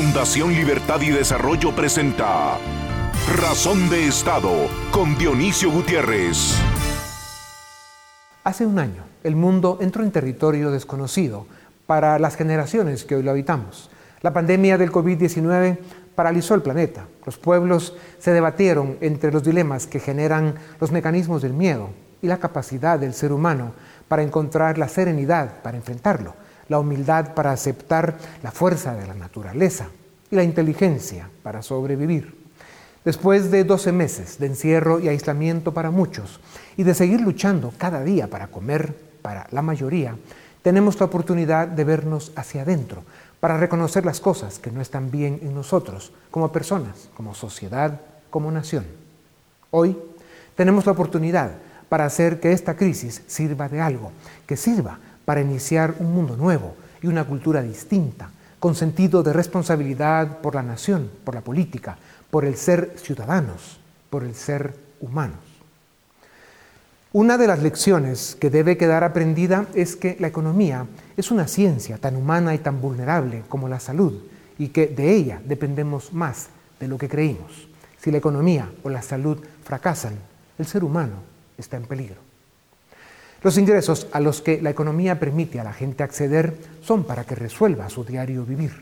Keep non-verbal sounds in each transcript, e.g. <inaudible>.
Fundación Libertad y Desarrollo presenta Razón de Estado con Dionisio Gutiérrez. Hace un año, el mundo entró en territorio desconocido para las generaciones que hoy lo habitamos. La pandemia del COVID-19 paralizó el planeta. Los pueblos se debatieron entre los dilemas que generan los mecanismos del miedo y la capacidad del ser humano para encontrar la serenidad para enfrentarlo, la humildad para aceptar la fuerza de la naturaleza y la inteligencia para sobrevivir. Después de 12 meses de encierro y aislamiento para muchos y de seguir luchando cada día para comer para la mayoría, tenemos la oportunidad de vernos hacia adentro para reconocer las cosas que no están bien en nosotros, como personas, como sociedad, como nación. Hoy tenemos la oportunidad para hacer que esta crisis sirva de algo, que sirva para iniciar un mundo nuevo y una cultura distinta, con sentido de responsabilidad por la nación, por la política, por el ser ciudadanos, por el ser humanos. Una de las lecciones que debe quedar aprendida es que la economía es una ciencia tan humana y tan vulnerable como la salud y que de ella dependemos más de lo que creímos. Si la economía o la salud fracasan, el ser humano está en peligro. Los ingresos a los que la economía permite a la gente acceder son para que resuelva su diario vivir.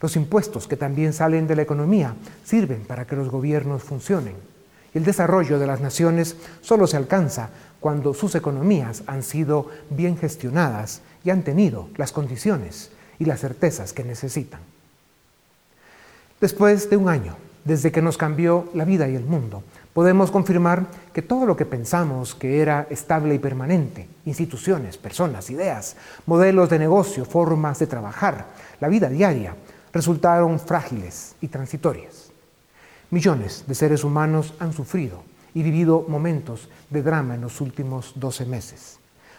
Los impuestos que también salen de la economía sirven para que los gobiernos funcionen. El desarrollo de las naciones solo se alcanza cuando sus economías han sido bien gestionadas y han tenido las condiciones y las certezas que necesitan. Después de un año, desde que nos cambió la vida y el mundo, podemos confirmar que todo lo que pensamos que era estable y permanente, instituciones, personas, ideas, modelos de negocio, formas de trabajar, la vida diaria, resultaron frágiles y transitorias. Millones de seres humanos han sufrido y vivido momentos de drama en los últimos 12 meses.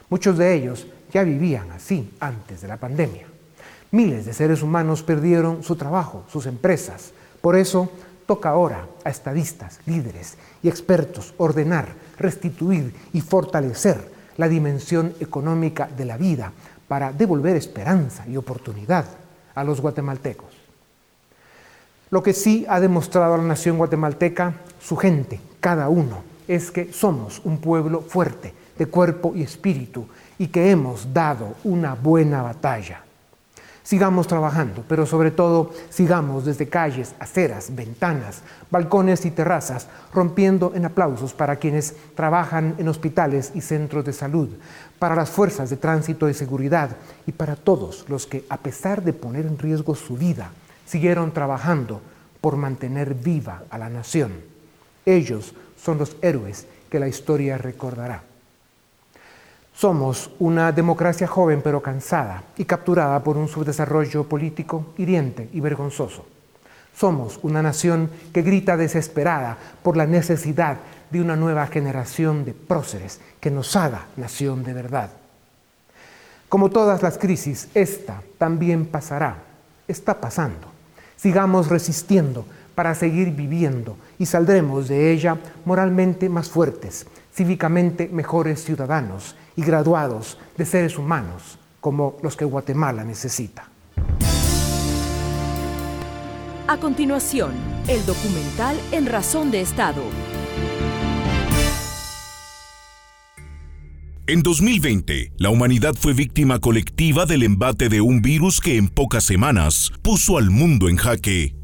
Muchos de ellos ya vivían así antes de la pandemia. Miles de seres humanos perdieron su trabajo, sus empresas. Por eso toca ahora a estadistas, líderes y expertos ordenar, restituir y fortalecer la dimensión económica de la vida para devolver esperanza y oportunidad a los guatemaltecos. Lo que sí ha demostrado a la nación guatemalteca, su gente, cada uno, es que somos un pueblo fuerte de cuerpo y espíritu y que hemos dado una buena batalla. Sigamos trabajando, pero sobre todo sigamos desde calles, aceras, ventanas, balcones y terrazas, rompiendo en aplausos para quienes trabajan en hospitales y centros de salud, para las fuerzas de tránsito y seguridad y para todos los que, a pesar de poner en riesgo su vida, siguieron trabajando por mantener viva a la nación. Ellos son los héroes que la historia recordará. Somos una democracia joven pero cansada y capturada por un subdesarrollo político hiriente y vergonzoso. Somos una nación que grita desesperada por la necesidad de una nueva generación de próceres que nos haga nación de verdad. Como todas las crisis, esta también pasará, está pasando. Sigamos resistiendo para seguir viviendo y saldremos de ella moralmente más fuertes, cívicamente mejores ciudadanos y graduados de seres humanos como los que Guatemala necesita. A continuación, el documental En Razón de Estado. En 2020, la humanidad fue víctima colectiva del embate de un virus que en pocas semanas puso al mundo en jaque.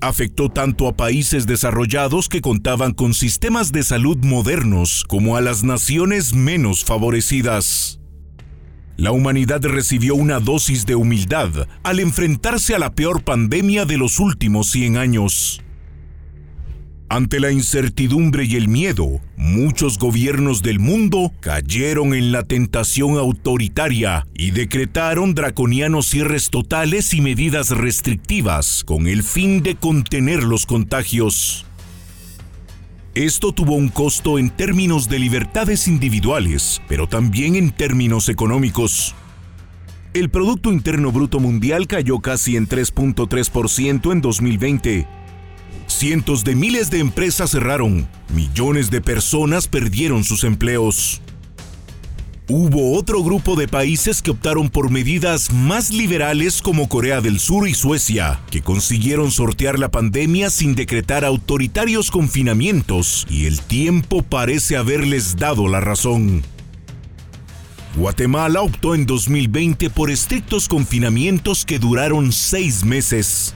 Afectó tanto a países desarrollados que contaban con sistemas de salud modernos como a las naciones menos favorecidas. La humanidad recibió una dosis de humildad al enfrentarse a la peor pandemia de los últimos 100 años. Ante la incertidumbre y el miedo, muchos gobiernos del mundo cayeron en la tentación autoritaria y decretaron draconianos cierres totales y medidas restrictivas con el fin de contener los contagios. Esto tuvo un costo en términos de libertades individuales, pero también en términos económicos. El Producto Interno Bruto Mundial cayó casi en 3.3% en 2020 Cientos de miles de empresas cerraron, millones de personas perdieron sus empleos. Hubo otro grupo de países que optaron por medidas más liberales como Corea del Sur y Suecia, que consiguieron sortear la pandemia sin decretar autoritarios confinamientos y el tiempo parece haberles dado la razón. Guatemala optó en 2020 por estrictos confinamientos que duraron seis meses.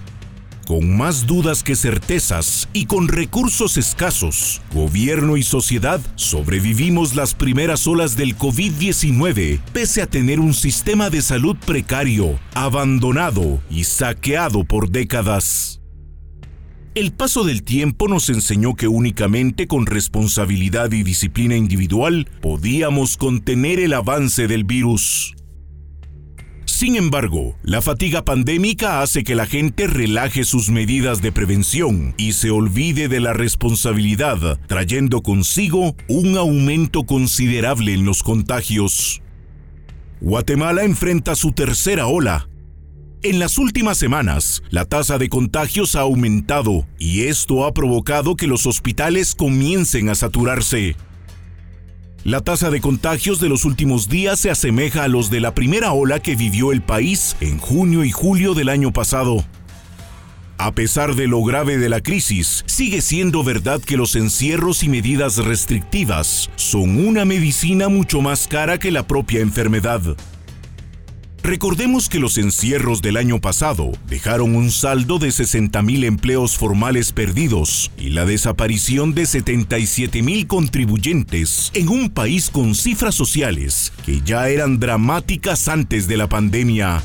Con más dudas que certezas y con recursos escasos, gobierno y sociedad sobrevivimos las primeras olas del COVID-19 pese a tener un sistema de salud precario, abandonado y saqueado por décadas. El paso del tiempo nos enseñó que únicamente con responsabilidad y disciplina individual podíamos contener el avance del virus. Sin embargo, la fatiga pandémica hace que la gente relaje sus medidas de prevención y se olvide de la responsabilidad, trayendo consigo un aumento considerable en los contagios. Guatemala enfrenta su tercera ola. En las últimas semanas, la tasa de contagios ha aumentado y esto ha provocado que los hospitales comiencen a saturarse. La tasa de contagios de los últimos días se asemeja a los de la primera ola que vivió el país en junio y julio del año pasado. A pesar de lo grave de la crisis, sigue siendo verdad que los encierros y medidas restrictivas son una medicina mucho más cara que la propia enfermedad. Recordemos que los encierros del año pasado dejaron un saldo de 60.000 empleos formales perdidos y la desaparición de 77.000 contribuyentes en un país con cifras sociales que ya eran dramáticas antes de la pandemia.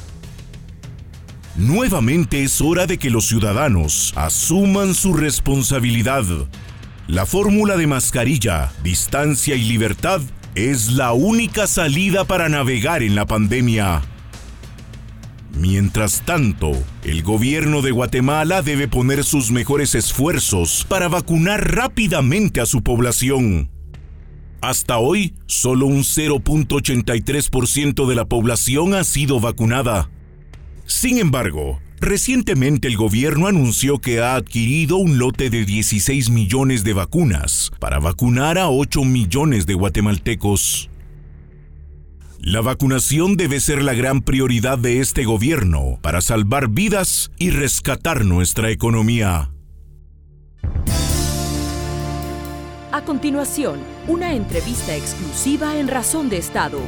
Nuevamente es hora de que los ciudadanos asuman su responsabilidad. La fórmula de mascarilla, distancia y libertad es la única salida para navegar en la pandemia. Mientras tanto, el gobierno de Guatemala debe poner sus mejores esfuerzos para vacunar rápidamente a su población. Hasta hoy, solo un 0.83% de la población ha sido vacunada. Sin embargo, recientemente el gobierno anunció que ha adquirido un lote de 16 millones de vacunas para vacunar a 8 millones de guatemaltecos. La vacunación debe ser la gran prioridad de este gobierno para salvar vidas y rescatar nuestra economía. A continuación, una entrevista exclusiva en Razón de Estado.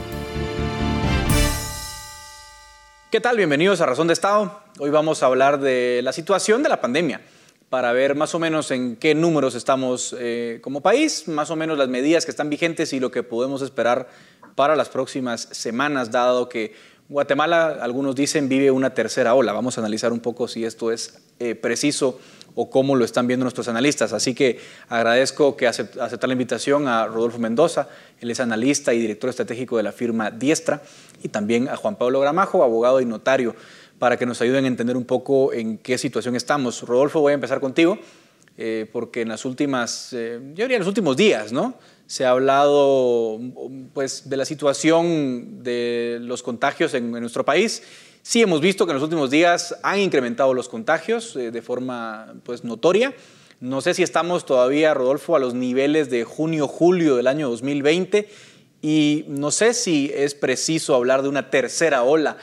¿Qué tal? Bienvenidos a Razón de Estado. Hoy vamos a hablar de la situación de la pandemia para ver más o menos en qué números estamos eh, como país, más o menos las medidas que están vigentes y lo que podemos esperar para las próximas semanas, dado que Guatemala, algunos dicen, vive una tercera ola. Vamos a analizar un poco si esto es eh, preciso o cómo lo están viendo nuestros analistas. Así que agradezco que aceptar la invitación a Rodolfo Mendoza, él es analista y director estratégico de la firma Diestra, y también a Juan Pablo Gramajo, abogado y notario, para que nos ayuden a entender un poco en qué situación estamos. Rodolfo, voy a empezar contigo, eh, porque en las últimas, eh, yo diría en los últimos días, ¿no? Se ha hablado pues, de la situación de los contagios en, nuestro país. Sí hemos visto que en los últimos días han incrementado los contagios eh, de forma pues, notoria. No sé si estamos todavía, Rodolfo, a los niveles de junio-julio del año 2020 y no sé si es preciso hablar de una tercera ola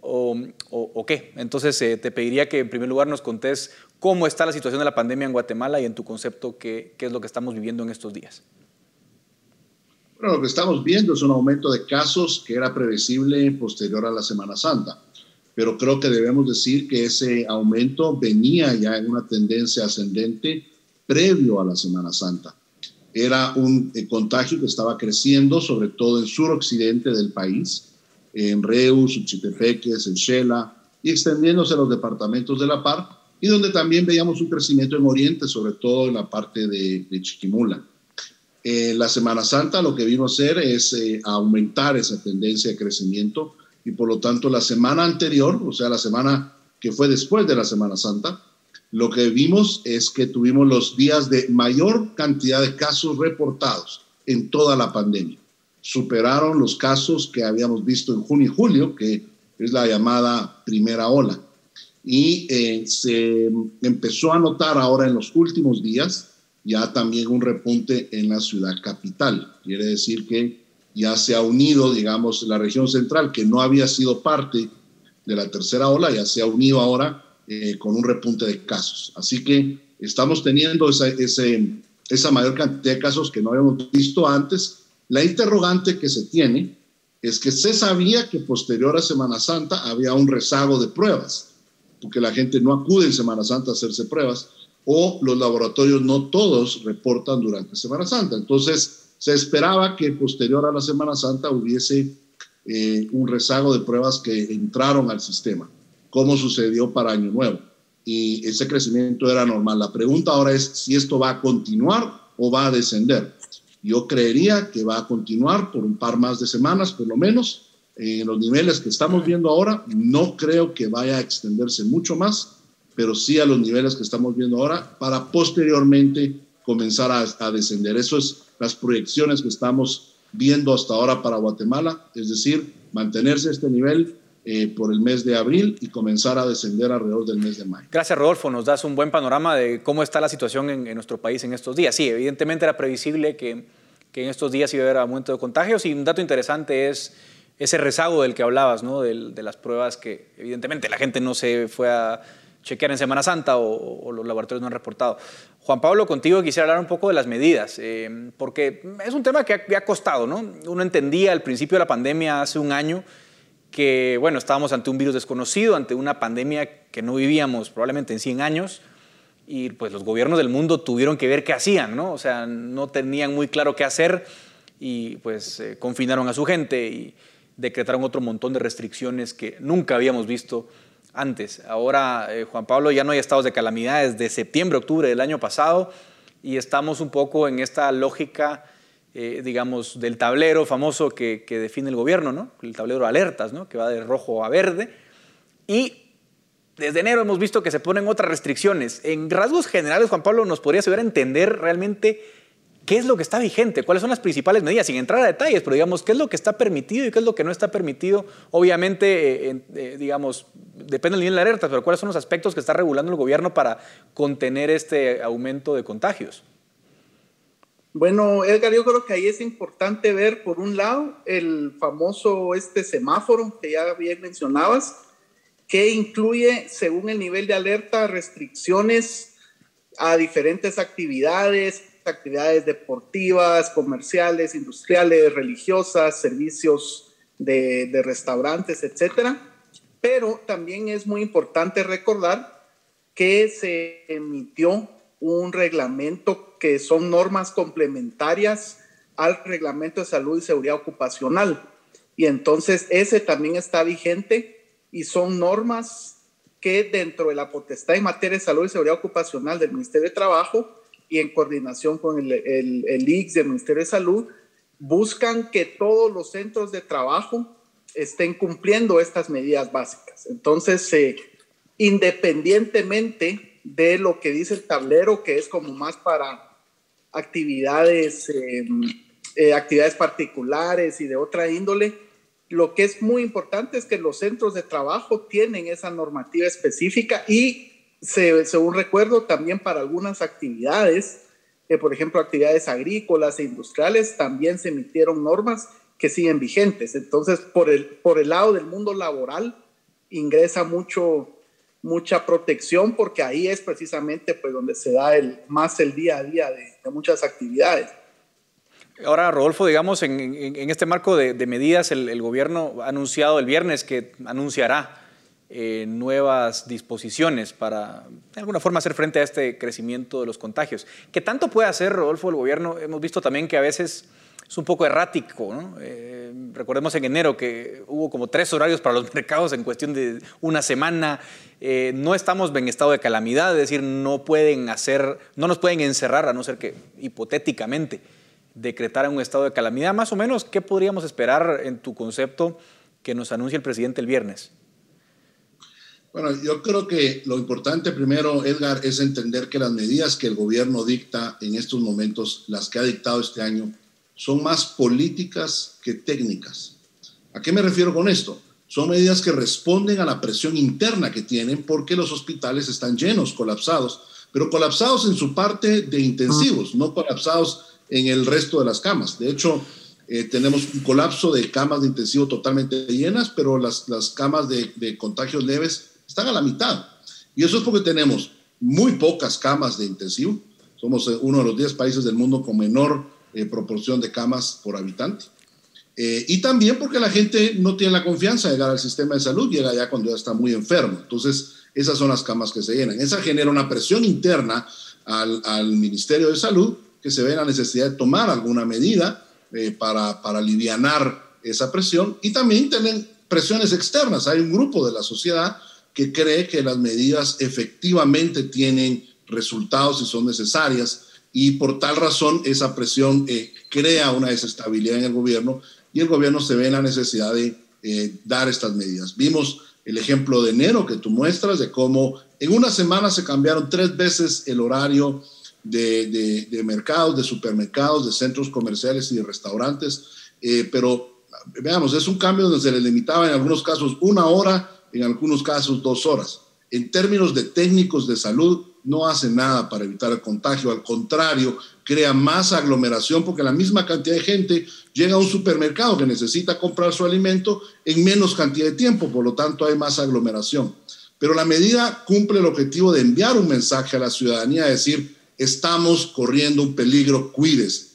o, qué. Entonces eh, te pediría que en primer lugar nos contés cómo está la situación de la pandemia en Guatemala y en tu concepto qué es lo que estamos viviendo en estos días. Bueno, lo que estamos viendo es un aumento de casos que era previsible posterior a la Semana Santa, pero creo que debemos decir que ese aumento venía ya en una tendencia ascendente previo a la Semana Santa. Era un eh, contagio que estaba creciendo, sobre todo en suroccidente del país, en Reus, Uchitepeques, en Shela, y extendiéndose a los departamentos de La Par, y donde también veíamos un crecimiento en Oriente, sobre todo en la parte de, de Chiquimula. Eh, la Semana Santa lo que vino a hacer es eh, aumentar esa tendencia de crecimiento y por lo tanto la semana anterior, o sea, la semana que fue después de la Semana Santa, lo que vimos es que tuvimos los días de mayor cantidad de casos reportados en toda la pandemia. Superaron los casos que habíamos visto en junio y julio, que es la llamada primera ola. Y eh, se empezó a notar ahora en los últimos días ya también un repunte en la ciudad capital. Quiere decir que ya se ha unido, digamos, la región central, que no había sido parte de la tercera ola, ya se ha unido ahora eh, con un repunte de casos. Así que estamos teniendo esa, esa mayor cantidad de casos que no habíamos visto antes. La interrogante que se tiene es que se sabía que posterior a Semana Santa había un rezago de pruebas, porque la gente no acude en Semana Santa a hacerse pruebas, o los laboratorios no todos reportan durante Semana Santa. Entonces, se esperaba que posterior a la Semana Santa hubiese eh, un rezago de pruebas que entraron al sistema, como sucedió para Año Nuevo. Y ese crecimiento era normal. La pregunta ahora es si esto va a continuar o va a descender. Yo creería que va a continuar por un par más de semanas, por lo menos, en los niveles que estamos viendo ahora. No creo que vaya a extenderse mucho más, pero sí a los niveles que estamos viendo ahora para posteriormente comenzar a, a descender. Eso es las proyecciones que estamos viendo hasta ahora para Guatemala, es decir, mantenerse este nivel eh, por el mes de abril y comenzar a descender alrededor del mes de mayo. Gracias, Rodolfo. Nos das un buen panorama de cómo está la situación en, nuestro país en estos días. Sí, evidentemente era previsible que, que, en estos días iba a haber aumento de contagios y un dato interesante es ese rezago del que hablabas, ¿no? de, de las pruebas que evidentemente la gente no se fue a chequear en Semana Santa o, los laboratorios no han reportado. Juan Pablo, contigo quisiera hablar un poco de las medidas, eh, porque es un tema que ha, costado, ¿no? Uno entendía al principio de la pandemia hace un año que, bueno, estábamos ante un virus desconocido, ante una pandemia que no vivíamos probablemente en 100 años, y pues los gobiernos del mundo tuvieron que ver qué hacían, ¿no? O sea, no tenían muy claro qué hacer y pues eh, confinaron a su gente y decretaron otro montón de restricciones que nunca habíamos visto antes. Ahora, eh, Juan Pablo, ya no hay estados de calamidad desde septiembre, octubre del año pasado y estamos un poco en esta lógica, eh, digamos, del tablero famoso que, define el gobierno, ¿no? El tablero de alertas, ¿no? Que va de rojo a verde. Y desde enero hemos visto que se ponen otras restricciones. En rasgos generales, Juan Pablo, ¿nos podría ayudar a entender realmente qué es lo que está vigente, cuáles son las principales medidas, sin entrar a detalles, pero digamos, qué es lo que está permitido y qué es lo que no está permitido. Obviamente, eh, eh, digamos, depende del nivel de alerta, pero cuáles son los aspectos que está regulando el gobierno para contener este aumento de contagios. Bueno, Edgar, yo creo que ahí es importante ver, por un lado, el famoso este semáforo que ya bien mencionabas, que incluye, según el nivel de alerta, restricciones a diferentes actividades, actividades deportivas, comerciales, industriales, religiosas, servicios de, restaurantes, etcétera. Pero también es muy importante recordar que se emitió un reglamento que son normas complementarias al reglamento de salud y seguridad ocupacional. Y entonces ese también está vigente y son normas que dentro de la potestad en materia de salud y seguridad ocupacional del Ministerio de Trabajo y en coordinación con el, el, del Ministerio de Salud, buscan que todos los centros de trabajo estén cumpliendo estas medidas básicas. Entonces, eh, independientemente de lo que dice el tablero, que es como más para actividades, em, eh, actividades particulares y de otra índole, lo que es muy importante es que los centros de trabajo tienen esa normativa específica y según recuerdo, también para algunas actividades, eh, por ejemplo, actividades agrícolas e industriales, también se emitieron normas que siguen vigentes. Entonces, por el, por el lado del mundo laboral, ingresa mucho, mucha protección porque ahí es precisamente pues, donde se da el, más el día a día de, muchas actividades. Ahora, Rodolfo, digamos, en, en, este marco de, de medidas, el, el, gobierno ha anunciado el viernes que anunciará eh, nuevas disposiciones para, de alguna forma, hacer frente a este crecimiento de los contagios. ¿Qué tanto puede hacer, Rodolfo, el gobierno? Hemos visto también que a veces es un poco errático. Eh, recordemos en enero que hubo como tres horarios para los <laughs> mercados en cuestión de una semana. Eh, no estamos en estado de calamidad, es decir, no pueden hacer, no nos pueden encerrar, a no ser que hipotéticamente decretaran un estado de calamidad. Más o menos, ¿qué podríamos esperar en tu concepto que nos anuncie el presidente el viernes? Bueno, yo creo que lo importante primero, Edgar, es entender que las medidas que el gobierno dicta en estos momentos, las que ha dictado este año, son más políticas que técnicas. ¿A qué me refiero con esto? Son medidas que responden a la presión interna que tienen porque los hospitales están llenos, colapsados, pero colapsados en su parte de intensivos, no colapsados en el resto de las camas. De hecho, eh, tenemos un colapso de camas de intensivo totalmente llenas, pero las, las camas de, de, contagios leves están a la mitad. Y eso es porque tenemos muy pocas camas de intensivo. Somos eh, uno de los 10 países del mundo con menor eh, proporción de camas por habitante. Eh, y también porque la gente no tiene la confianza de llegar al sistema de salud, llega ya cuando ya está muy enfermo. Entonces, esas son las camas que se llenan. Esa genera una presión interna al, al Ministerio de Salud que se ve la necesidad de tomar alguna medida eh, para, para aliviar esa presión y también tienen presiones externas. Hay un grupo de la sociedad que cree que las medidas efectivamente tienen resultados y son necesarias y por tal razón esa presión eh, crea una desestabilidad en el gobierno y el gobierno se ve en la necesidad de eh, dar estas medidas. Vimos el ejemplo de enero que tú muestras de cómo en una semana se cambiaron tres veces el horario de, mercados, de supermercados, de centros comerciales y de restaurantes, eh, pero veamos, es un cambio donde se le limitaba en algunos casos una hora, en algunos casos dos horas. En términos de técnicos de salud, no hace nada para evitar el contagio, al contrario, crea más aglomeración porque la misma cantidad de gente llega a un supermercado que necesita comprar su alimento en menos cantidad de tiempo, por lo tanto hay más aglomeración. Pero la medida cumple el objetivo de enviar un mensaje a la ciudadanía, decir, estamos corriendo un peligro, cuídese.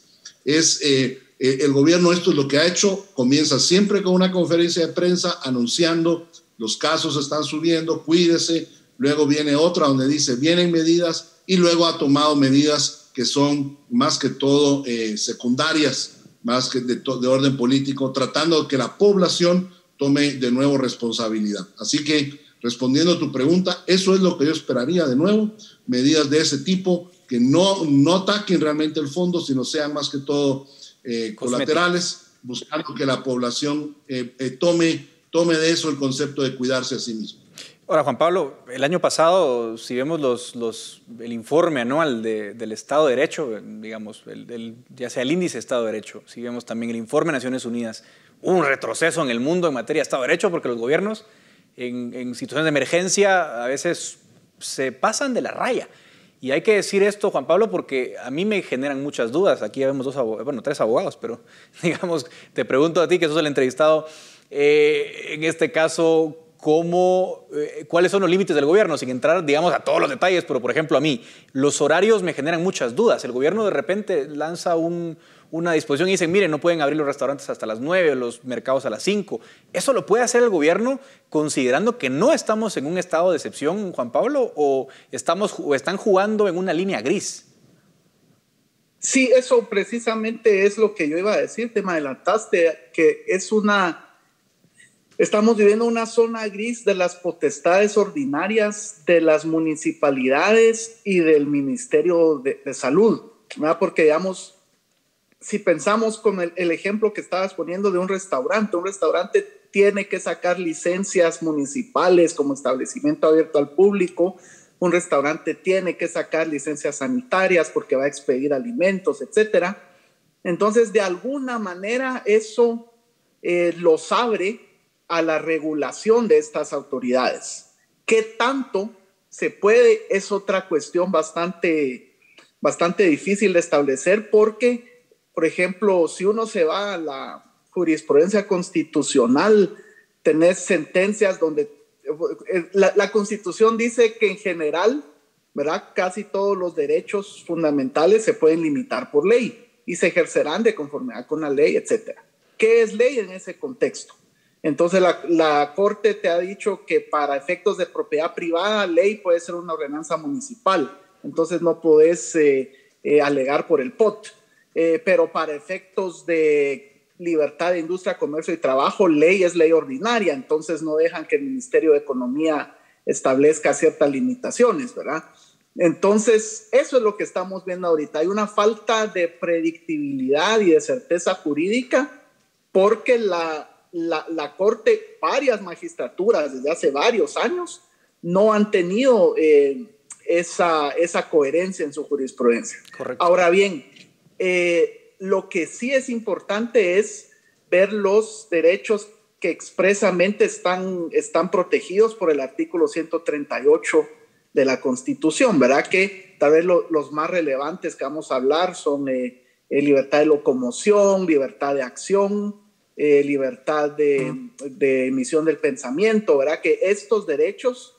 Es, eh, eh, el gobierno esto es lo que ha hecho, comienza siempre con una conferencia de prensa anunciando los casos están subiendo, cuídese, luego viene otra donde dice vienen medidas y luego ha tomado medidas que son más que todo eh, secundarias, más que de, de orden político, tratando de que la población tome de nuevo responsabilidad. Así que respondiendo a tu pregunta, eso es lo que yo esperaría de nuevo, medidas de ese tipo que no, no ataquen realmente el fondo, sino sean más que todo eh, colaterales, buscando que la población eh, eh, tome, tome de eso el concepto de cuidarse a sí mismo. Ahora, Juan Pablo, el año pasado, si vemos el informe anual de, del Estado de Derecho, digamos, el, ya sea el índice de Estado de Derecho, si vemos también el informe de Naciones Unidas, un retroceso en el mundo en materia de Estado de Derecho, porque los gobiernos en, situaciones de emergencia a veces se pasan de la raya. Y hay que decir esto, Juan Pablo, porque a mí me generan muchas dudas. Aquí vemos dos abogados, bueno, tres abogados, pero <laughs> digamos, te pregunto a ti, que sos el entrevistado, eh, en este caso, eh, cuáles son los límites del gobierno, sin entrar, digamos, a todos los detalles, pero por ejemplo a mí, los horarios me generan muchas dudas. El gobierno de repente lanza un, una disposición y dicen, miren, no pueden abrir los restaurantes hasta las 9, los mercados a las 5. ¿Eso lo puede hacer el gobierno considerando que no estamos en un estado de excepción, Juan Pablo, o, estamos, o están jugando en una línea gris? Sí, eso precisamente es lo que yo iba a decir, te me adelantaste, que es una... Estamos viviendo una zona gris de las potestades ordinarias de las municipalidades y del Ministerio de, de Salud, ¿verdad? porque digamos, si pensamos con el, ejemplo que estabas poniendo de un restaurante, un restaurante tiene que sacar licencias municipales como establecimiento abierto al público, un restaurante tiene que sacar licencias sanitarias porque va a expedir alimentos, etcétera. Entonces, de alguna manera, eso eh, los abre a la regulación de estas autoridades. ¿Qué tanto se puede? Es otra cuestión bastante, bastante difícil de establecer porque por ejemplo, si uno se va a la jurisprudencia constitucional, tenés sentencias donde eh, la, constitución dice que en general, ¿verdad? Casi todos los derechos fundamentales se pueden limitar por ley y se ejercerán de conformidad con la ley, etcétera. ¿Qué es ley en ese contexto? Entonces la, Corte te ha dicho que para efectos de propiedad privada, ley puede ser una ordenanza municipal. Entonces no podés eh, eh, alegar por el POT. Eh, pero para efectos de libertad de industria, comercio y trabajo, ley es ley ordinaria, entonces no dejan que el Ministerio de Economía establezca ciertas limitaciones, ¿verdad? Entonces, eso es lo que estamos viendo ahorita. Hay una falta de predictibilidad y de certeza jurídica porque la, la, Corte, varias magistraturas desde hace varios años, no han tenido eh, esa, esa coherencia en su jurisprudencia. Correcto. Ahora bien, eh, lo que sí es importante es ver los derechos que expresamente están, están protegidos por el artículo 138 de la Constitución, ¿verdad? Que tal vez los más relevantes que vamos a hablar son eh, eh, libertad de locomoción, libertad de acción, eh, libertad de, de, emisión del pensamiento, ¿verdad? Que estos derechos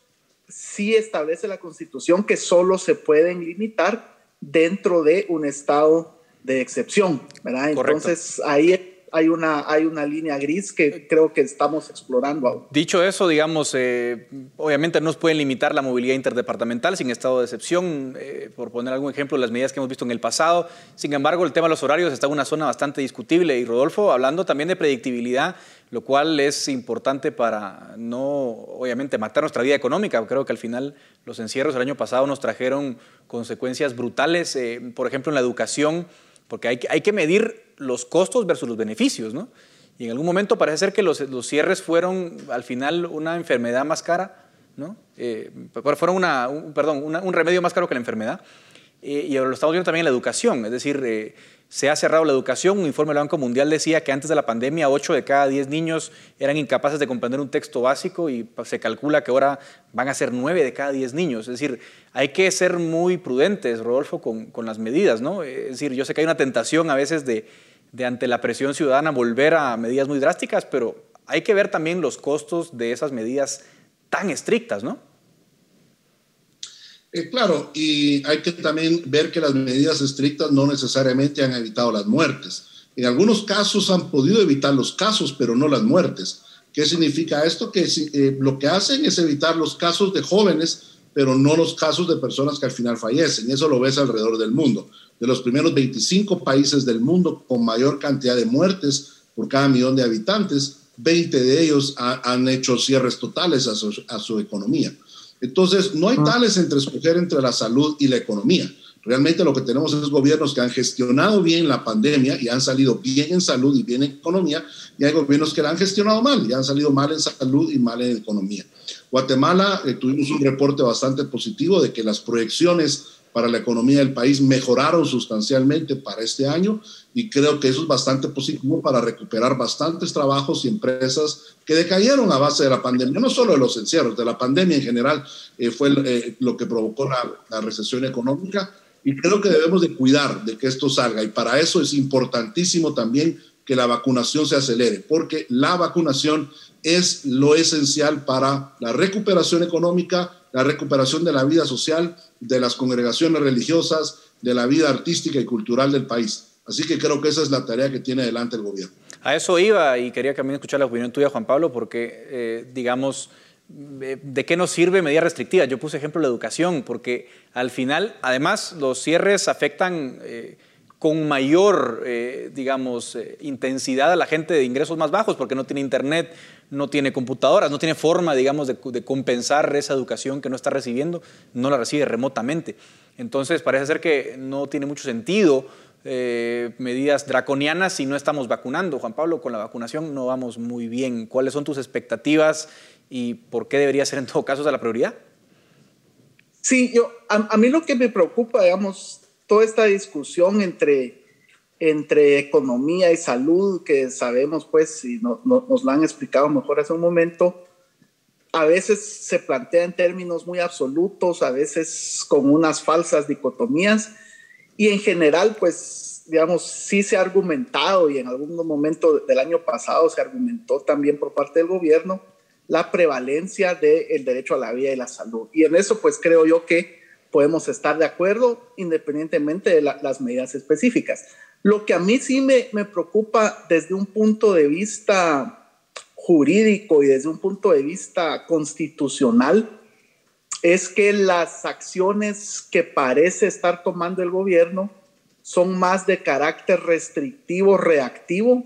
sí establece la Constitución que solo se pueden limitar dentro de un estado de excepción, ¿verdad? Entonces ahí hay una, hay una línea gris que creo que estamos explorando aún. Dicho eso, digamos, eh, obviamente no nos pueden limitar la movilidad interdepartamental sin estado de excepción, eh, por poner algún ejemplo, las medidas que hemos visto en el pasado. Sin embargo, el tema de los horarios está en una zona bastante discutible. Y Rodolfo, hablando también de predictibilidad, lo cual es importante para no, obviamente, matar nuestra vida económica. Creo que al final los encierros del año pasado nos trajeron consecuencias brutales, eh, por ejemplo, en la educación, porque hay, hay que medir los costos versus los beneficios, ¿no? Y en algún momento parece ser que los, los cierres fueron al final una enfermedad más cara, ¿no? Eh, fueron una, un, perdón, un remedio más caro que la enfermedad. Eh, y lo estamos viendo también en la educación, es decir, eh, se ha cerrado la educación. Un informe del Banco Mundial decía que antes de la pandemia 8 de cada 10 niños eran incapaces de comprender un texto básico y se calcula que ahora van a ser 9 de cada 10 niños. Es decir, hay que ser muy prudentes, Rodolfo, con, con las medidas. ¿no? Es decir, yo sé que hay una tentación a veces de, de ante la presión ciudadana volver a medidas muy drásticas, pero hay que ver también los costos de esas medidas tan estrictas, ¿no? Eh, claro, y hay que también ver que las medidas estrictas no necesariamente han evitado las muertes. En algunos casos han podido evitar los casos, pero no las muertes. ¿Qué significa esto? Que eh, lo que hacen es evitar los casos de jóvenes, pero no los casos de personas que al final fallecen. Eso lo ves alrededor del mundo de los primeros 25 países del mundo con mayor cantidad de muertes por cada millón de habitantes, 20 de ellos han hecho cierres totales a su, a su, economía. Entonces, no hay ah. tales entre escoger entre la salud y la economía. Realmente lo que tenemos es gobiernos que han gestionado bien la pandemia y han salido bien en salud y bien en economía, y hay gobiernos que la han gestionado mal y han salido mal en salud y mal en economía. Guatemala, eh, tuvimos un reporte bastante positivo de que las proyecciones para la economía del país mejoraron sustancialmente para este año y creo que eso es bastante positivo para recuperar bastantes trabajos y empresas que decayeron a base de la pandemia, no solo de los encierros, de la pandemia en general eh, fue eh, lo que provocó la, la recesión económica y creo que debemos de cuidar de que esto salga y para eso es importantísimo también que la vacunación se acelere, porque la vacunación es lo esencial para la recuperación económica, la recuperación de la vida social, de las congregaciones religiosas, de la vida artística y cultural del país. Así que creo que esa es la tarea que tiene adelante el gobierno. A eso iba y quería también escuchar la opinión tuya, Juan Pablo, porque, eh, digamos, eh, ¿de qué nos sirve medidas restrictivas? Yo puse ejemplo la educación, porque al final, además, los cierres afectan... Eh, con mayor, digamos, intensidad a la gente de ingresos más bajos, porque no tiene internet, no tiene computadoras, no tiene forma, digamos, de, compensar esa educación que no está recibiendo, no la recibe remotamente. Entonces, parece ser que no tiene mucho sentido eh, medidas draconianas si no estamos vacunando. Juan Pablo, con la vacunación no vamos muy bien. ¿Cuáles son tus expectativas y por qué debería ser en todo caso la prioridad? Sí, yo, a mí lo que me preocupa, digamos, toda esta discusión entre, entre economía y salud, que sabemos, pues, y no, nos la han explicado mejor hace un momento, a veces se plantea en términos muy absolutos, a veces con unas falsas dicotomías, y en general, pues, digamos, sí se ha argumentado, y en algún momento del año pasado se argumentó también por parte del gobierno, la prevalencia del derecho a la vida y la salud. Y en eso, pues, creo yo que podemos estar de acuerdo independientemente de las medidas específicas. Lo que a mí sí me, me preocupa desde un punto de vista jurídico y desde un punto de vista constitucional es que las acciones que parece estar tomando el gobierno son más de carácter restrictivo, reactivo,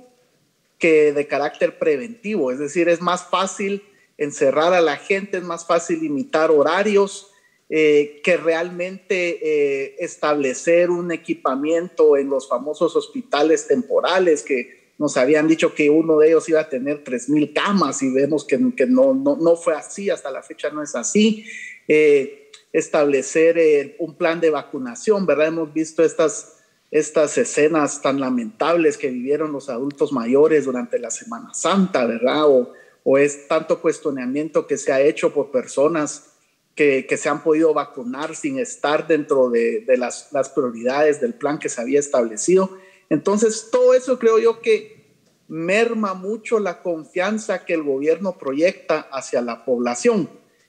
que de carácter preventivo. Es decir, es más fácil encerrar a la gente, es más fácil limitar horarios, eh, que realmente eh, establecer un equipamiento en los famosos hospitales temporales que nos habían dicho que uno de ellos iba a tener 3.000 camas y vemos que, que no, no, no, fue así, hasta la fecha no es así. Eh, establecer un plan de vacunación, ¿verdad? Hemos visto estas, estas escenas tan lamentables que vivieron los adultos mayores durante la Semana Santa, ¿verdad? O, o es tanto cuestionamiento que se ha hecho por personas que, se han podido vacunar sin estar dentro de, las, prioridades del plan que se había establecido. Entonces, todo eso creo yo que merma mucho la confianza que el gobierno proyecta hacia la población.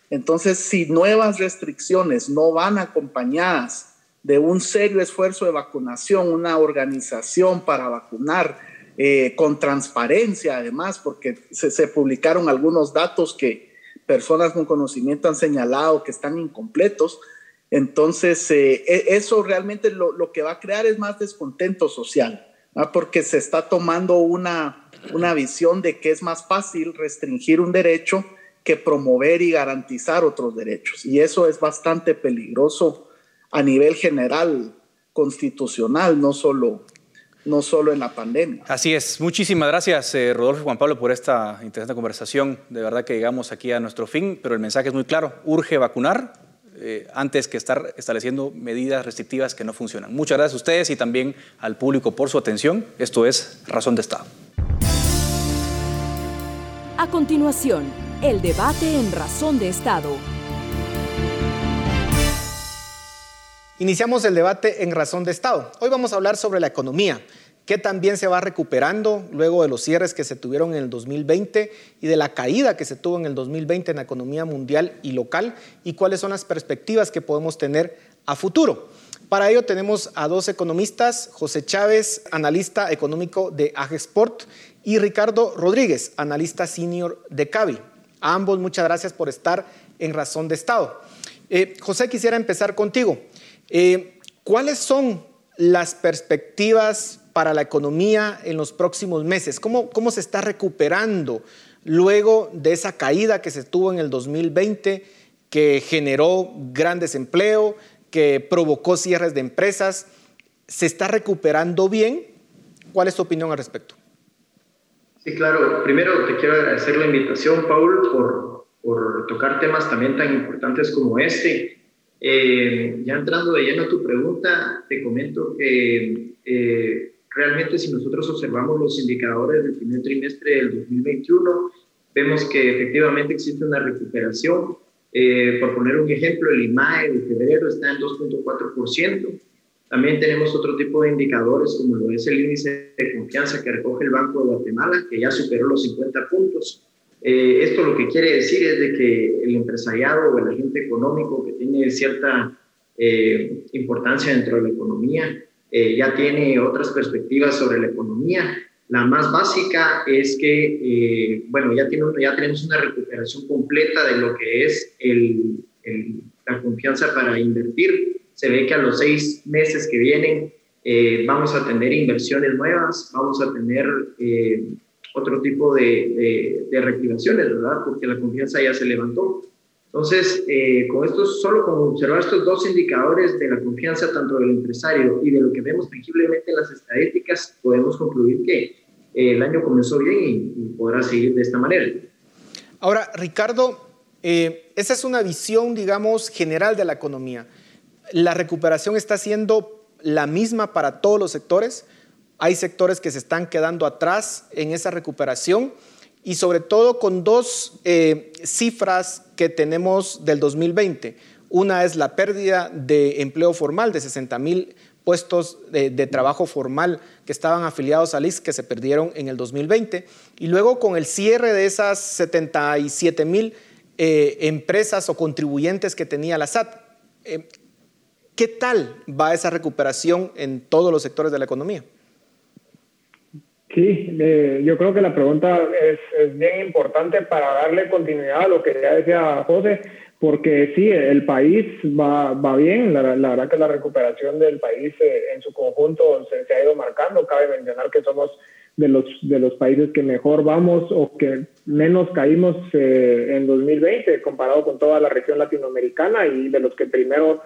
Entonces, si nuevas restricciones no van acompañadas de un serio esfuerzo de vacunación, una organización para vacunar eh, con transparencia, además, porque se, publicaron algunos datos que personas con conocimiento han señalado que están incompletos. Entonces, eh, e, eso realmente lo, que va a crear es más descontento social, porque se está tomando una, una visión de que es más fácil restringir un derecho que promover y garantizar otros derechos. Y eso es bastante peligroso a nivel general constitucional, no solo, no solo en la pandemia. Así es. Muchísimas gracias, eh, Rodolfo y Juan Pablo, por esta interesante conversación. De verdad que llegamos aquí a nuestro fin, pero el mensaje es muy claro. Urge vacunar eh, antes que estar estableciendo medidas restrictivas que no funcionan. Muchas gracias a ustedes y también al público por su atención. Esto es Razón de Estado. A continuación, el debate en Razón de Estado. Iniciamos el debate en Razón de Estado. Hoy vamos a hablar sobre la economía, que también se va recuperando luego de los cierres que se tuvieron en el 2020 y de la caída que se tuvo en el 2020 en la economía mundial y local y cuáles son las perspectivas que podemos tener a futuro. Para ello tenemos a dos economistas, José Chávez, analista económico de Agesport, y Ricardo Rodríguez, analista senior de Cavi. A ambos muchas gracias por estar en Razón de Estado. Eh, José, quisiera empezar contigo. Eh, ¿Cuáles son las perspectivas para la economía en los próximos meses? ¿Cómo, ¿Cómo se está recuperando luego de esa caída que se tuvo en el 2020, que generó gran desempleo, que provocó cierres de empresas? ¿Se está recuperando bien? ¿Cuál es tu opinión al respecto? Sí, claro. Primero te quiero agradecer la invitación, Paul, por, por tocar temas también tan importantes como este. Eh, ya entrando de lleno a tu pregunta, te comento que eh, realmente si nosotros observamos los indicadores del primer trimestre del 2021, vemos que efectivamente existe una recuperación. Eh, por poner un ejemplo, el IMAE de febrero está en 2.4%, también tenemos otro tipo de indicadores, como lo es el índice de confianza que recoge el Banco de Guatemala, que ya superó los 50 puntos. Eh, esto lo que quiere decir es de que el empresariado o el agente económico que tiene cierta eh, importancia dentro de la economía eh, ya tiene otras perspectivas sobre la economía. La más básica es que, bueno, ya, tiene, ya tenemos una recuperación completa de lo que es la confianza para invertir se ve que a los seis meses que vienen eh, vamos a tener inversiones nuevas, vamos a tener eh, otro tipo de, de, reactivaciones, ¿verdad? Porque la confianza ya se levantó. Entonces, eh, con solo con observar estos dos indicadores de la confianza tanto del empresario y de lo que vemos tangiblemente en las estadísticas, podemos concluir que el año comenzó bien y, y, podrá seguir de esta manera. Ahora, Ricardo, esa es una visión, digamos, general de la economía la recuperación está siendo la misma para todos los sectores. Hay sectores que se están quedando atrás en esa recuperación y sobre todo con dos eh, cifras que tenemos del 2020. Una es la pérdida de empleo formal de 60 mil puestos de, trabajo formal que estaban afiliados al IS que se perdieron en el 2020 y luego con el cierre de esas 77 mil eh, empresas o contribuyentes que tenía la SAT. Eh, ¿Qué tal va esa recuperación en todos los sectores de la economía? Sí, eh, yo creo que la pregunta es, bien importante para darle continuidad a lo que ya decía José, porque sí, el país va, va bien, la, verdad que la recuperación del país eh, en su conjunto se, ha ido marcando, cabe mencionar que somos de los, de los países que mejor vamos o que menos caímos eh, en 2020 comparado con toda la región latinoamericana y de los que primero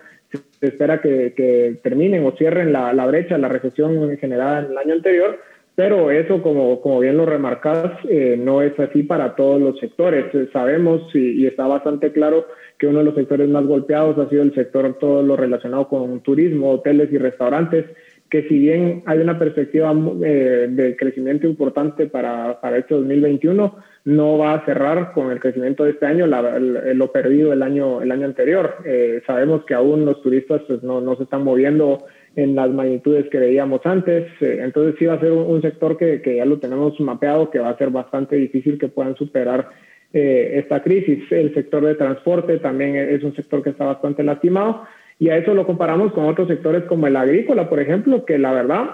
se espera que, terminen o cierren la, la, brecha, la recesión generada en el año anterior, pero eso, como, como bien lo remarcas, eh, no es así para todos los sectores. Sabemos y, está bastante claro que uno de los sectores más golpeados ha sido el sector todo lo relacionado con turismo, hoteles y restaurantes, que si bien hay una perspectiva eh, de crecimiento importante para, para este 2021, no va a cerrar con el crecimiento de este año lo perdido el año, el año anterior. Eh, sabemos que aún los turistas pues, no, no, se están moviendo en las magnitudes que veíamos antes. Eh, entonces sí va a ser un, sector que, que, ya lo tenemos mapeado, que va a ser bastante difícil que puedan superar eh, esta crisis. El sector de transporte también es un sector que está bastante lastimado y a eso lo comparamos con otros sectores como el agrícola, por ejemplo, que la verdad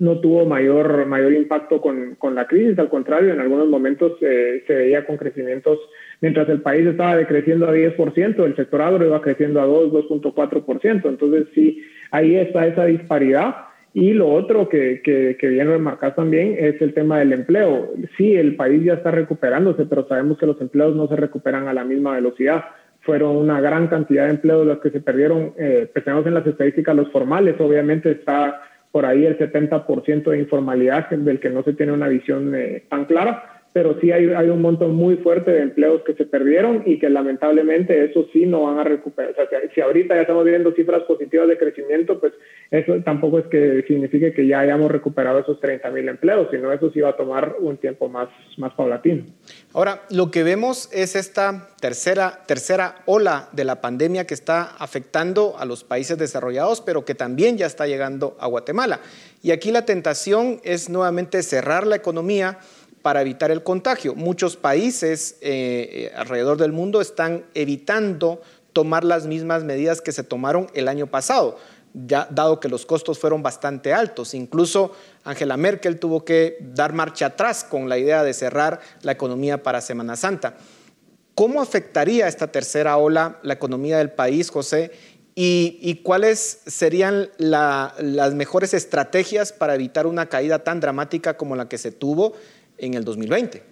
no tuvo mayor, mayor impacto con, con la crisis, al contrario, en algunos momentos eh, se veía con crecimientos, mientras el país estaba decreciendo a 10%, el sector agro iba creciendo a 2, 2.4%, entonces sí, ahí está esa disparidad. Y lo otro que, que, que viene a remarcar también es el tema del empleo. Sí, el país ya está recuperándose, pero sabemos que los empleos no se recuperan a la misma velocidad. Fueron una gran cantidad de empleos los que se perdieron. Eh, pensemos en las estadísticas, los formales, obviamente está por ahí el 70% de informalidad del que no se tiene una visión eh, tan clara pero sí hay, hay, un montón muy fuerte de empleos que se perdieron y que lamentablemente eso sí no van a recuperar. O sea, si, ahorita ya estamos viendo cifras positivas de crecimiento, pues eso tampoco es que signifique que ya hayamos recuperado esos 30 mil empleos, sino eso sí va a tomar un tiempo más, más paulatino. Ahora, lo que vemos es esta tercera, tercera ola de la pandemia que está afectando a los países desarrollados, pero que también ya está llegando a Guatemala. Y aquí la tentación es nuevamente cerrar la economía para evitar el contagio. Muchos países eh, eh, alrededor del mundo están evitando tomar las mismas medidas que se tomaron el año pasado, dado que los costos fueron bastante altos. Incluso Angela Merkel tuvo que dar marcha atrás con la idea de cerrar la economía para Semana Santa. ¿Cómo afectaría esta tercera ola la economía del país, José? ¿Y, cuáles serían las mejores estrategias para evitar una caída tan dramática como la que se tuvo en el 2020.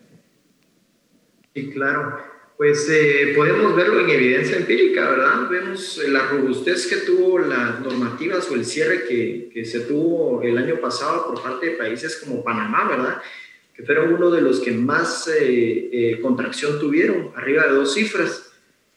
Sí, claro. Pues eh, podemos verlo en evidencia empírica, ¿verdad? Vemos la robustez que tuvo las normativas o el cierre que, que se tuvo el año pasado por parte de países como Panamá, ¿verdad? Que fueron uno de los que más eh, eh, contracción tuvieron, arriba de dos cifras.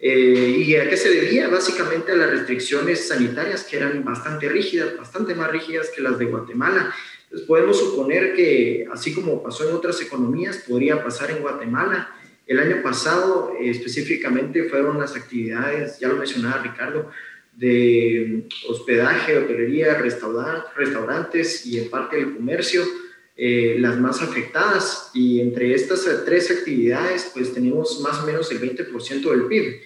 ¿Y a qué se debía? Básicamente a las restricciones sanitarias que eran bastante rígidas, bastante más rígidas que las de Guatemala. Entonces podemos suponer que, así como pasó en otras economías, podría pasar en Guatemala. El año pasado específicamente fueron las actividades, ya lo mencionaba Ricardo, de hospedaje, hotelería, restaurantes y en parte el comercio, eh, las más afectadas. Y entre estas tres actividades, pues tenemos más o menos el 20% del PIB.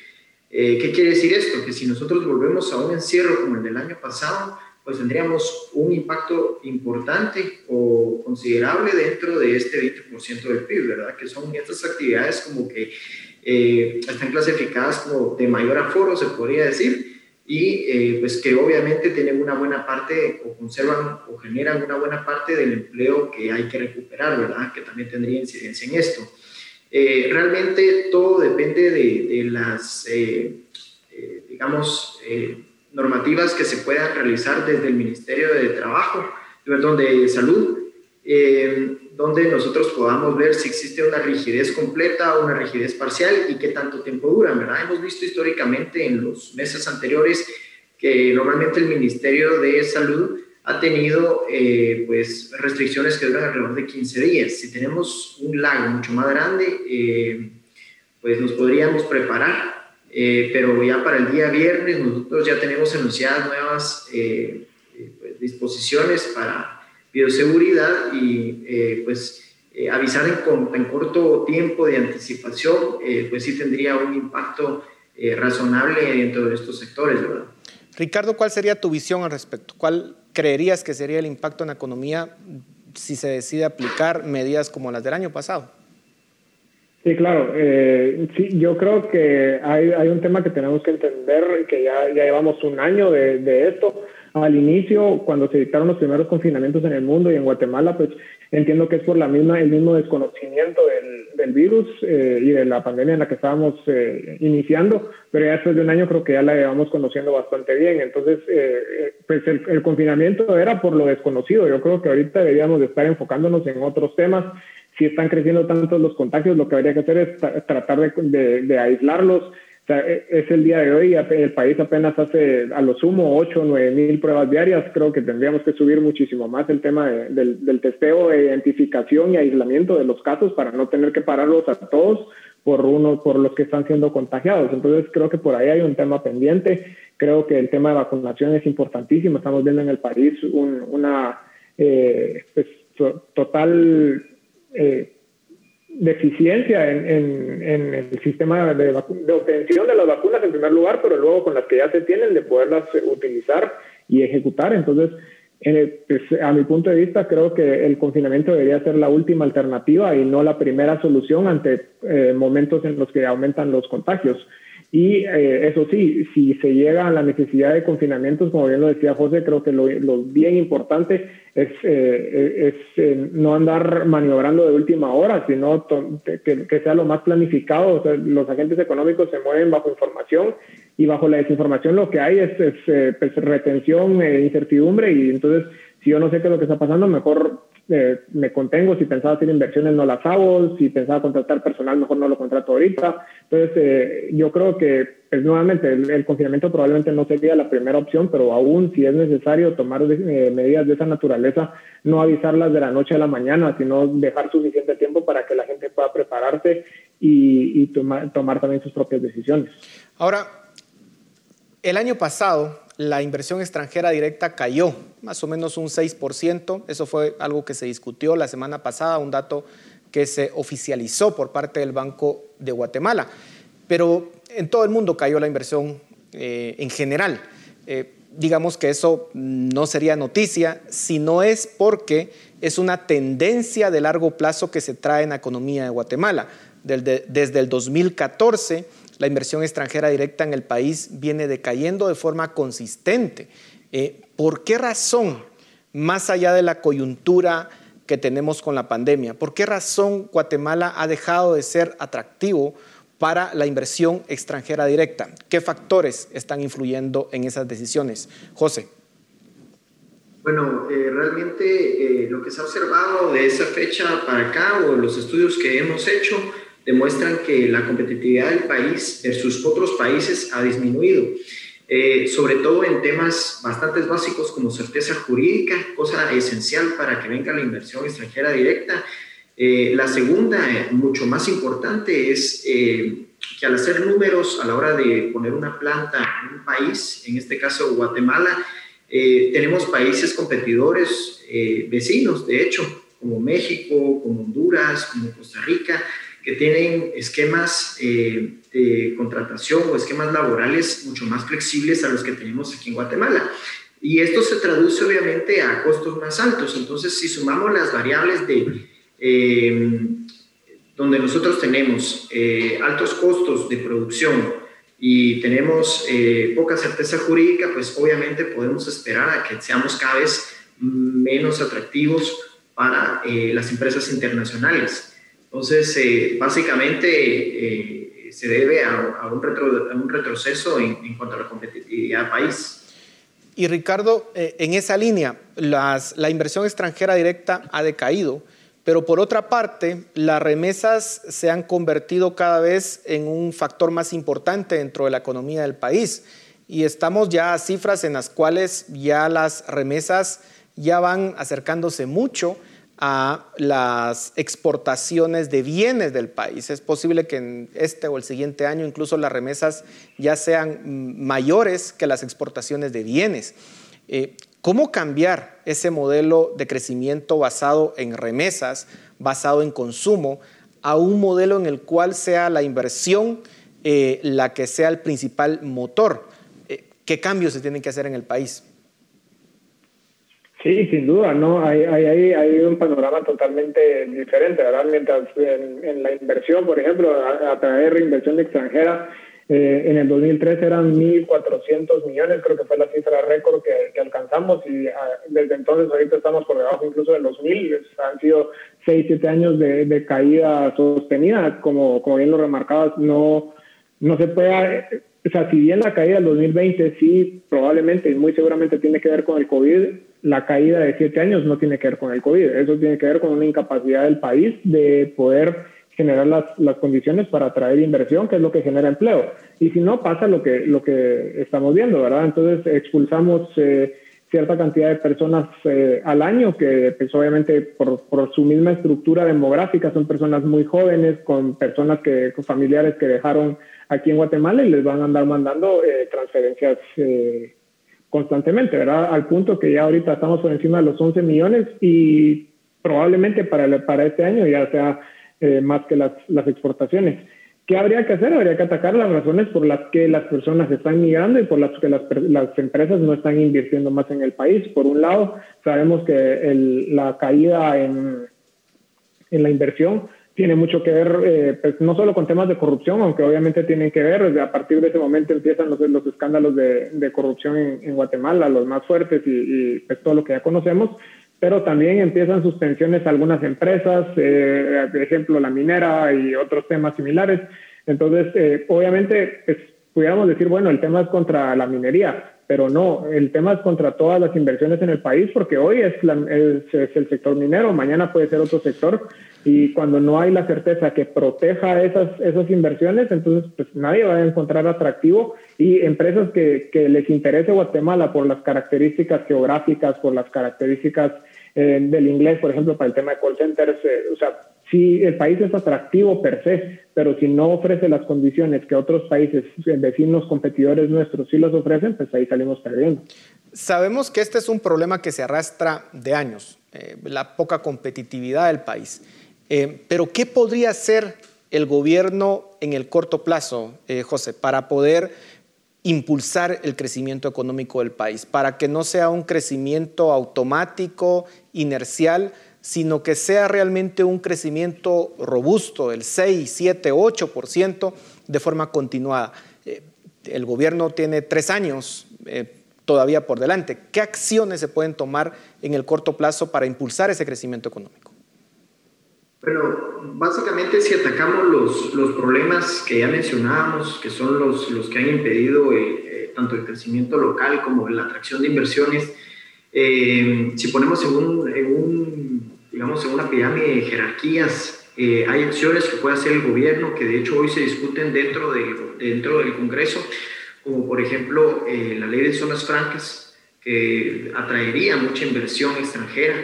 Eh, ¿Qué quiere decir esto? Que si nosotros volvemos a un encierro como el del año pasado, pues tendríamos un impacto importante o considerable dentro de este 20% del PIB, ¿verdad? Que son estas actividades como que eh, están clasificadas como de mayor aforo, se podría decir, y eh, pues que obviamente tienen una buena parte o conservan o generan una buena parte del empleo que hay que recuperar, ¿verdad? Que también tendría incidencia en esto. Eh, realmente todo depende de, de las, digamos, normativas que se puedan realizar desde el Ministerio de Trabajo, perdón, de Salud, eh, donde nosotros podamos ver si existe una rigidez completa o una rigidez parcial y qué tanto tiempo duran, ¿verdad? Hemos visto históricamente en los meses anteriores que normalmente el Ministerio de Salud ha tenido eh, pues restricciones que duran alrededor de 15 días. Si tenemos un lago mucho más grande, eh, pues nos podríamos preparar eh, pero ya para el día viernes nosotros ya tenemos anunciadas nuevas eh, eh, pues, disposiciones para bioseguridad y pues avisar en, en, corto tiempo de anticipación, pues sí tendría un impacto razonable dentro de estos sectores. Ricardo, ¿cuál sería tu visión al respecto? ¿Cuál creerías que sería el impacto en la economía si se decide aplicar medidas como las del año pasado? Sí, claro. Eh, sí, yo creo que hay, un tema que tenemos que entender, que ya, llevamos un año de, esto. Al inicio, cuando se dictaron los primeros confinamientos en el mundo y en Guatemala, pues entiendo que es por la misma, el mismo desconocimiento del, virus eh, y de la pandemia en la que estábamos eh, iniciando, pero ya después de un año creo que ya la llevamos conociendo bastante bien. Entonces, eh, eh, pues el, el confinamiento era por lo desconocido. Yo creo que ahorita deberíamos de estar enfocándonos en otros temas si están creciendo tanto los contagios, lo que habría que hacer es tratar de, aislarlos. E, es el día de hoy, el país apenas hace a lo sumo 8 o 9 mil pruebas diarias. Creo que tendríamos que subir muchísimo más el tema del, testeo, de identificación y aislamiento de los casos para no tener que pararlos a todos por uno, por los que están siendo contagiados. Entonces creo que por ahí hay un tema pendiente. Creo que el tema de vacunación es importantísimo. Estamos viendo en el país una eh, pues, total eh, deficiencia en, el sistema de, obtención de las vacunas en primer lugar, pero luego con las que ya se tienen de poderlas utilizar y ejecutar. Entonces, pues, a mi punto de vista, creo que el confinamiento debería ser la última alternativa y no la primera solución ante eh, momentos en los que aumentan los contagios. Y eh, eso sí, si se llega a la necesidad de confinamientos, como bien lo decía José, creo que lo, bien importante es, eh, es no andar maniobrando de última hora, sino que, sea lo más planificado. los agentes económicos se mueven bajo información y bajo la desinformación lo que hay es, pues, retención, e incertidumbre y entonces si yo no sé qué es lo que está pasando, mejor eh, me contengo, si pensaba hacer inversiones no las hago, si pensaba contratar personal mejor no lo contrato ahorita. Entonces eh, yo creo que pues, nuevamente el, confinamiento probablemente no sería la primera opción, pero aún si es necesario tomar eh, medidas de esa naturaleza, no avisarlas de la noche a la mañana, sino dejar suficiente tiempo para que la gente pueda prepararse y, tomar también sus propias decisiones. Ahora, el año pasado la inversión extranjera directa cayó más o menos un 6%. Eso fue algo que se discutió la semana pasada, un dato que se oficializó por parte del Banco de Guatemala. Pero en todo el mundo cayó la inversión eh, en general. Eh, digamos que eso no sería noticia si no es porque es una tendencia de largo plazo que se trae en la economía de Guatemala. Desde, el 2014 la inversión extranjera directa en el país viene decayendo de forma consistente. Eh, ¿Por qué razón, más allá de la coyuntura que tenemos con la pandemia, por qué razón Guatemala ha dejado de ser atractivo para la inversión extranjera directa? ¿Qué factores están influyendo en esas decisiones? José. Bueno, eh, realmente eh, lo que se ha observado de esa fecha para acá o los estudios que hemos hecho demuestran que la competitividad del país versus otros países ha disminuido, eh, sobre todo en temas bastante básicos como certeza jurídica, cosa esencial para que venga la inversión extranjera directa. Eh, la segunda, eh, mucho más importante, es que al hacer números a la hora de poner una planta en un país, en este caso Guatemala, tenemos países competidores vecinos, de hecho, como México, como Honduras, como Costa Rica, que tienen esquemas eh, de contratación o esquemas laborales mucho más flexibles a los que tenemos aquí en Guatemala. Y esto se traduce obviamente a costos más altos. Entonces, si sumamos las variables de eh, donde nosotros tenemos eh, altos costos de producción y tenemos poca certeza jurídica, pues obviamente podemos esperar a que seamos cada vez menos atractivos para las empresas internacionales. Entonces, eh, básicamente eh, se debe a, un, retroceso en, cuanto a la competitividad del país. Y Ricardo, eh, en esa línea, la inversión extranjera directa ha decaído, pero por otra parte, las remesas se han convertido cada vez en un factor más importante dentro de la economía del país. Y estamos ya a cifras en las cuales ya las remesas ya van acercándose mucho a las exportaciones de bienes del país. Es posible que en este o el siguiente año incluso las remesas ya sean mayores que las exportaciones de bienes. Eh, ¿Cómo cambiar ese modelo de crecimiento basado en remesas, basado en consumo, a un modelo en el cual sea la inversión eh, la que sea el principal motor? Eh, ¿Qué cambios se tienen que hacer en el país? Sí, sin duda, ¿no? Hay, hay, hay un panorama totalmente diferente, ¿verdad? Mientras en, la inversión, por ejemplo, a, través de inversión extranjera, eh, en el 2003 eran 1.400 millones, creo que fue la cifra récord que, alcanzamos y ah, desde entonces ahorita estamos por debajo incluso de los 1.000. Han sido 6, 7 años de, de, caída sostenida, como, como bien lo remarcabas, no, no se puede... O sea, si bien la caída del 2020 sí probablemente y muy seguramente tiene que ver con el COVID, la caída de siete años no tiene que ver con el COVID, eso tiene que ver con una incapacidad del país de poder generar las, las condiciones para atraer inversión, que es lo que genera empleo. Y si no, pasa lo que, lo que estamos viendo, ¿verdad? Entonces expulsamos eh, cierta cantidad de personas eh, al año, que pues, obviamente por, su misma estructura demográfica son personas muy jóvenes, con personas que, con familiares que dejaron aquí en Guatemala y les van a andar mandando eh, transferencias eh, constantemente, ¿verdad? Al punto que ya ahorita estamos por encima de los 11 millones y probablemente para, para este año ya sea más que las, las exportaciones. ¿Qué habría que hacer? Habría que atacar las razones por las que las personas están migrando y por las que las, las empresas no están invirtiendo más en el país. Por un lado, sabemos que el, la caída en, en, la inversión tiene mucho que ver, eh, pues, no solo con temas de corrupción, aunque obviamente tienen que ver, a partir de ese momento empiezan los, los escándalos de, corrupción en, en, Guatemala, los más fuertes y, y pues, todo lo que ya conocemos, pero también empiezan suspensiones a algunas empresas, eh, por ejemplo la minera y otros temas similares. Entonces, eh, obviamente, pues, pudiéramos decir, bueno, el tema es contra la minería, pero no, el tema es contra todas las inversiones en el país, porque hoy es, el sector minero, mañana puede ser otro sector, y cuando no hay la certeza que proteja esas, esas inversiones, entonces pues nadie va a encontrar atractivo y empresas que, que les interese Guatemala por las características geográficas, por las características eh, del inglés, por ejemplo, para el tema de call centers, eh, o sea, si el país es atractivo per se, pero si no ofrece las condiciones que otros países, eh, vecinos, competidores nuestros sí los ofrecen, pues ahí salimos perdiendo. Sabemos que este es un problema que se arrastra de años, la poca competitividad del país. pero ¿qué podría hacer el gobierno en el corto plazo, José, para poder impulsar el crecimiento económico del país, para que no sea un crecimiento automático, inercial, sino que sea realmente un crecimiento robusto, el 6, 7, 8% de forma continuada. Eh, el gobierno tiene tres años eh, todavía por delante. ¿Qué acciones se pueden tomar en el corto plazo para impulsar ese crecimiento económico? Bueno, básicamente si atacamos los, los problemas que ya mencionábamos, que son los, los que han impedido eh, eh, tanto el crecimiento local como la atracción de inversiones, eh, si ponemos en, un, en, un, digamos, en una pirámide de jerarquías, hay acciones que puede hacer el gobierno que de hecho hoy se discuten dentro del, dentro del Congreso, como por ejemplo la ley de zonas francas, que atraería mucha inversión extranjera.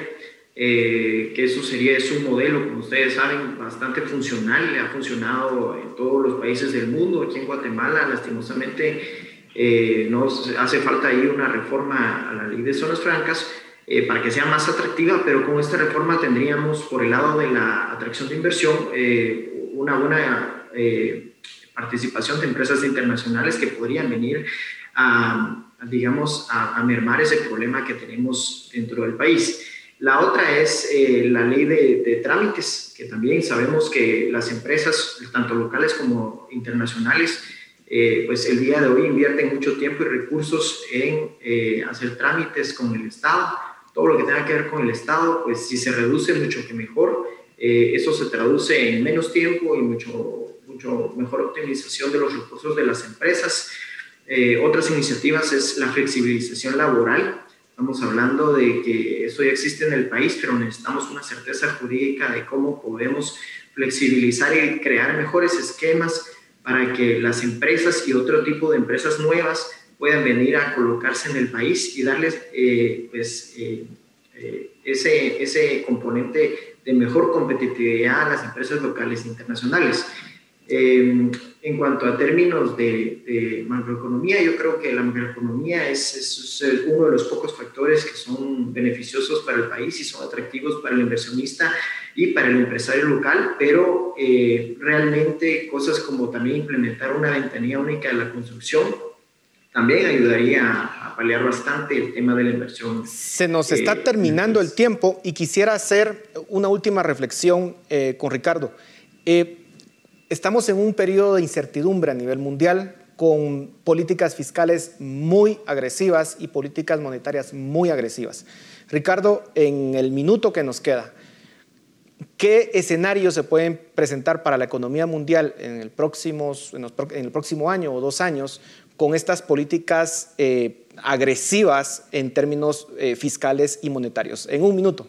Eh, que eso sería, es un modelo, como ustedes saben, bastante funcional, ha funcionado en todos los países del mundo, aquí en Guatemala, lastimosamente, eh, nos hace falta ahí una reforma a la ley de zonas francas eh, para que sea más atractiva, pero con esta reforma tendríamos por el lado de la atracción de inversión una buena participación de empresas internacionales que podrían venir a, digamos, a, a mermar ese problema que tenemos dentro del país. La otra es eh, la ley de, trámites, que también sabemos que las empresas, tanto locales como internacionales, eh, pues el día de hoy invierten mucho tiempo y recursos en eh, hacer trámites con el Estado. Todo lo que tenga que ver con el Estado, pues si se reduce mucho que mejor, eso se traduce en menos tiempo y mucho, mucho mejor optimización de los recursos de las empresas. otras iniciativas es la flexibilización laboral Estamos hablando de que eso ya existe en el país, pero necesitamos una certeza jurídica de cómo podemos flexibilizar y crear mejores esquemas para que las empresas y otro tipo de empresas nuevas puedan venir a colocarse en el país y darles eh, pues, eh, eh, ese, ese componente de mejor competitividad a las empresas locales e internacionales. Em, en cuanto a términos de, macroeconomía, yo creo que la macroeconomía es, es, uno de los pocos factores que son beneficiosos para el país y son atractivos para el inversionista y para el empresario local, pero eh, realmente cosas como también implementar una ventanilla única de la construcción también ayudaría a, paliar bastante el tema de la inversión. Se nos está eh, terminando el tiempo y quisiera hacer una última reflexión eh, con Ricardo. Estamos en un periodo de incertidumbre a nivel mundial con políticas fiscales muy agresivas y políticas monetarias muy agresivas. Ricardo, en el minuto que nos queda, ¿qué escenarios se pueden presentar para la economía mundial en el, próximo, en el próximo año o dos años con estas políticas eh, agresivas en términos eh, fiscales y monetarios? En un minuto.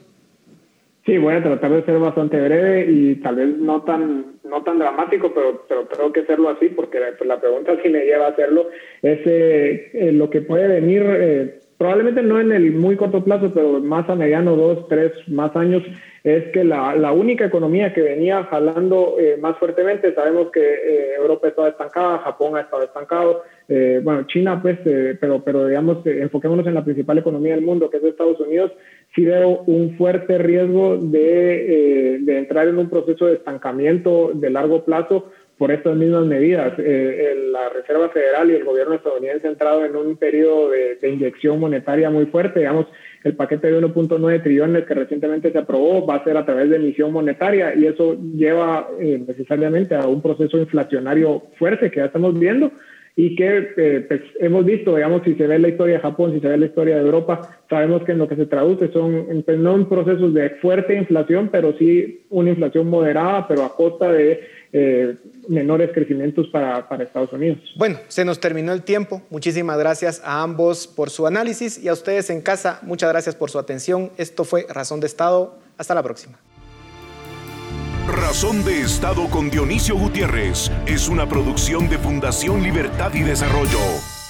Sí, voy a tratar de ser bastante breve y tal vez no tan no tan dramático, pero, pero tengo que hacerlo así porque la, pues, pregunta <laughs> si me lleva a hacerlo es eh, lo que puede venir probablemente no en el muy corto plazo, pero más a mediano, dos, tres, más años, es que la, la única economía que venía jalando eh, más fuertemente, sabemos que eh, Europa estaba estancada, Japón ha estado estancado, eh, bueno, China pues, pero, pero digamos, enfoquémonos en la principal economía del mundo, que es Estados Unidos, sí veo un fuerte riesgo de, de entrar en un proceso de estancamiento de largo plazo por estas mismas medidas. la Reserva Federal y el gobierno estadounidense han entrado en un periodo de, de inyección monetaria muy fuerte, digamos, el paquete de 1.9 trillones que recientemente se aprobó va a ser a través de emisión monetaria y eso lleva eh, necesariamente a un proceso inflacionario fuerte que ya estamos viendo y que eh, pues, hemos visto, digamos, si se ve la historia de Japón, si se ve la historia de Europa, sabemos que en lo que se traduce son pues, no en procesos de fuerte inflación, pero sí una inflación moderada, pero a costa de eh, menores crecimientos para, para, Estados Unidos. Bueno, se nos terminó el tiempo. Muchísimas gracias a ambos por su análisis y a ustedes en casa, muchas gracias por su atención. Esto fue Razón de Estado. Hasta la próxima. Razón de Estado con Dionisio Gutiérrez es una producción de Fundación Libertad y Desarrollo.